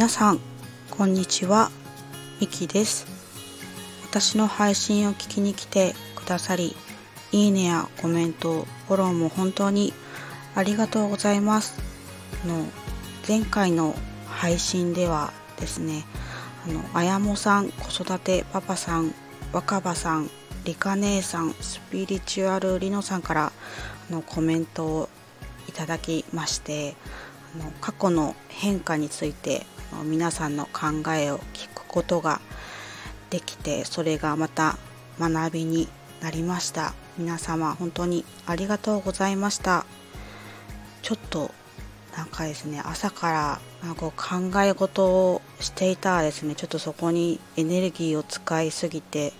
皆さんこんにちは。みきです。私の配信を聞きに来てくださりいいねやコメントフォローも本当にありがとうございます。の前回の配信ではですねあのあやもさん子育てパパさん若葉さんりか姉さんスピリチュアルりのさんからのコメントをいただきまして過去の変化について皆さんの考えを聞くことができてそれがまた学びになりました。皆様本当にありがとうございました。ちょっとなんかですね朝からなんか考え事をしていたらですねちょっとそこにエネルギーを使いすぎて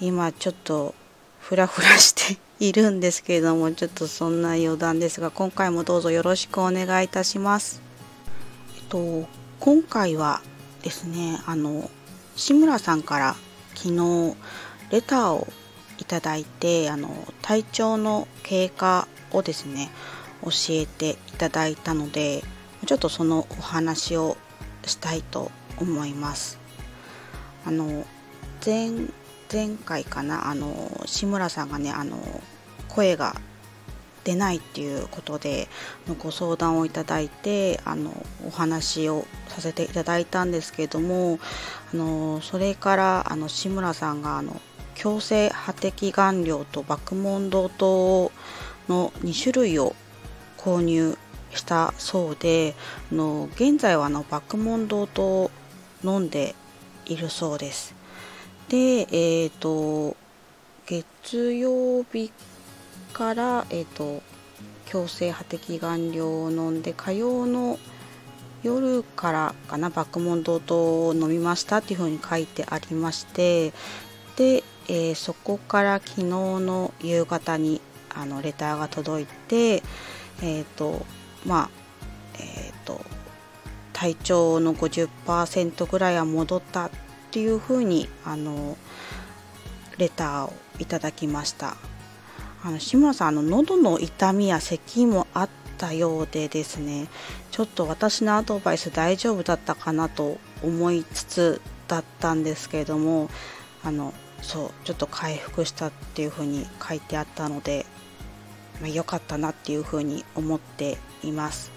今ちょっとフラフラしているんですけれどもちょっとそんな余談ですが今回もどうぞよろしくお願いいたします。えっと今回はですねあの志村さんから昨日レターをいただいてあの体調の経過をですね教えていただいたのでちょっとそのお話をしたいと思います。あの前前回かなあの志村さんがねあの声が出ないっていうことでご相談をいただいてあのお話をさせていただいたんですけどもあのそれからあの志村さんがあの強制破滴顔料と爆問答糖の2種類を購入したそうであの現在はあの爆問答糖を飲んでいるそうです。で、え、ー、と、月曜日から、え、ー、と、強制破滴顔料を飲んで、火曜の夜からかな、爆問堂と飲みましたっていうふうに書いてありまして、で、えー、そこから昨日の夕方にあのレターが届いて、えっ、ー、と、まあ、えっ、ー、と、体調の50%ぐらいは戻ったっていうふうにあのレターをいただきましたあの志村さんあの喉の痛みや咳もあったようでですねちょっと私のアドバイス大丈夫だったかなと思いつつだったんですけれどもあのそうちょっと回復したっていうふうに書いてあったのでまあ、良かったなっていうふうに思っています。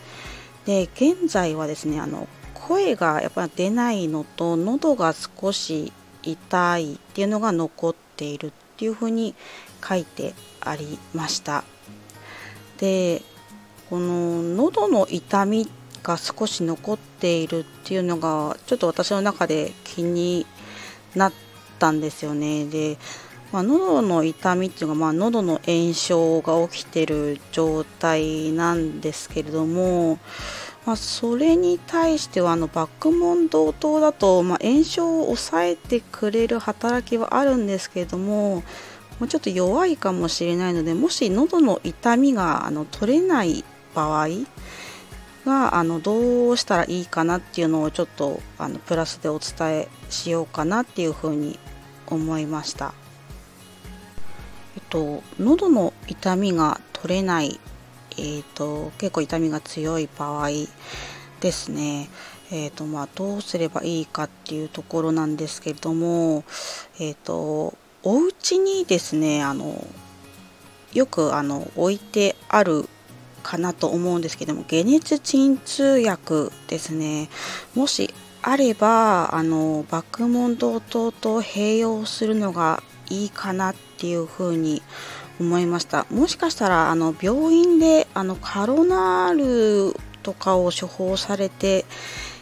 で現在はですねあの声がやっぱ出ないのと喉が少し痛いっていうのが残っているっていうふうに書いてありました。でこの喉の痛みが少し残っているっていうのがちょっと私の中で気になったんですよね。で、まあ、喉の痛みっていうのが、まあ、喉の炎症が起きてる状態なんですけれどもまあ、それに対してはあのバックモンド糖だと、まあ、炎症を抑えてくれる働きはあるんですけれども、まあ、ちょっと弱いかもしれないのでもし喉の痛みがあの取れない場合があのどうしたらいいかなっていうのをちょっとあのプラスでお伝えしようかなっていうふうに思いました。えっと、喉の痛みが取れないえーと、結構痛みが強い場合ですね、えーとまあ、どうすればいいかっていうところなんですけれども、えーと、お家にですねあのよくあの置いてあるかなと思うんですけども解熱鎮痛薬ですね。もしあればあの爆問堂等と併用するのがいいかなっていうふうに思います思いました。もしかしたらあの病院であのカロナールとかを処方されて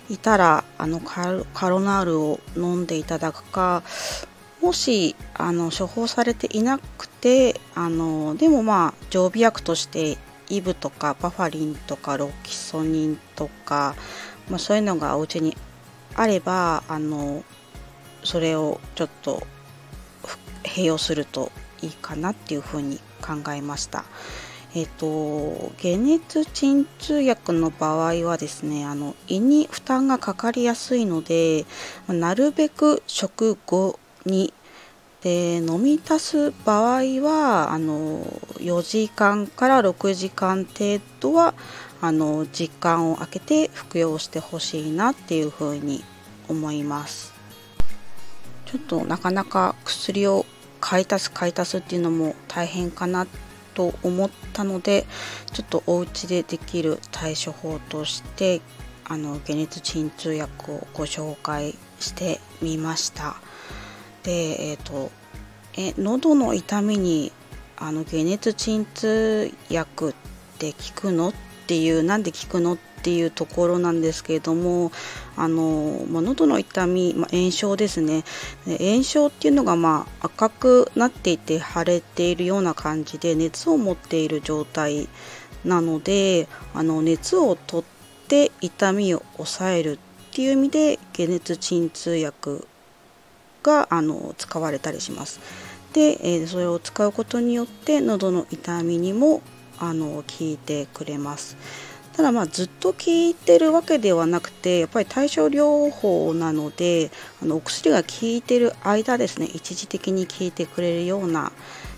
いたらあのカロナールを飲んでいただくかもしあの処方されていなくてあのでもまあ常備薬としてイブとかバファリンとかロキソニンとか、まあ、そういうのがお家にあればあのそれをちょっと併用するといいかなっていうふうに考えました。えっ、と解熱鎮痛薬の場合はですねあの胃に負担がかかりやすいのでなるべく食後にで飲み足す場合はあの4時間から6時間程度はあの時間を空けて服用してほしいなっていうふうに思いますちょっとなかなか薬を買い足す買い足すっていうのも大変かなと思ったのでちょっとお家でできる対処法としてあの解熱鎮痛薬をご紹介してみました。でえっ、ー、とえ喉の痛みにあの解熱鎮痛薬って効くの？っていうなんで効くの？っていうところなんですけれどもあの、まあ、喉の痛み、まあ、炎症ですね炎症っていうのが、まあ、赤くなっていて腫れているような感じで熱を持っている状態なのであの熱を取って痛みを抑えるっていう意味で解熱鎮痛薬があの使われたりします。で、えー、それを使うことによって喉の痛みにもあの効いてくれますただまあずっと効いてるわけではなくてやっぱり対症療法なのであのお薬が効いてる間ですね一時的に効いてくれるような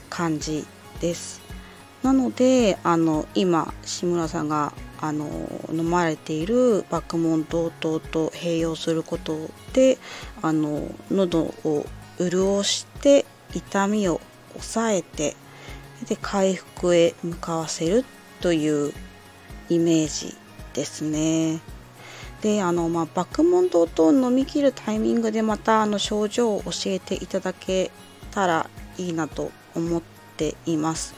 感じです。なのであの今志村さんがあの飲まれているバックモン同等と併用することであの喉を潤して痛みを抑えてで回復へ向かわせるというイメージですね。であの、まあ、バックモンドと飲み切るタイミングでまたあの症状を教えていただけたらいいなと思っています。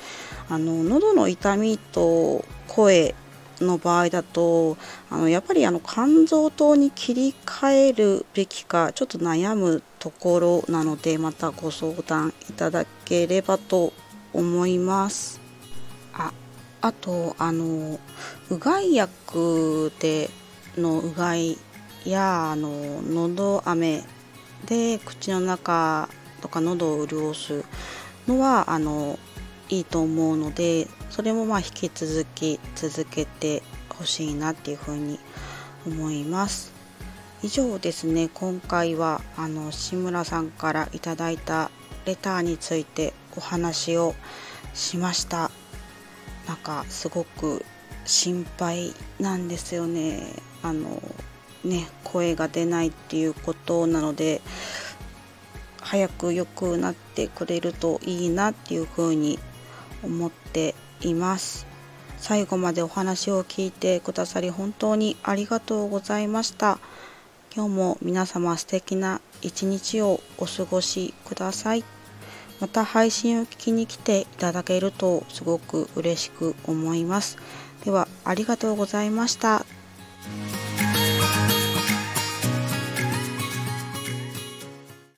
あの喉の痛みと声の場合だとあのやっぱりあの肝臓糖に切り替えるべきかちょっと悩むところなのでまたご相談いただければと思いますああとあのうがい薬でのうがいやあの喉飴で口の中とか喉を潤すのはあのいいと思うのでそれもまあ引き続き続けてほしいなっていうふうに思います。以上ですね。今回はあの志村さんからいただいたレターについてお話をしました。なんかすごく心配なんですよね。あのね声が出ないっていうことなので早く良くなってくれるといいなっていうふうに思っています。最後までお話を聞いてくださり本当にありがとうございました。今日も皆様素敵な一日をお過ごしください。また配信を聞きに来ていただけるとすごく嬉しく思います。ではありがとうございました。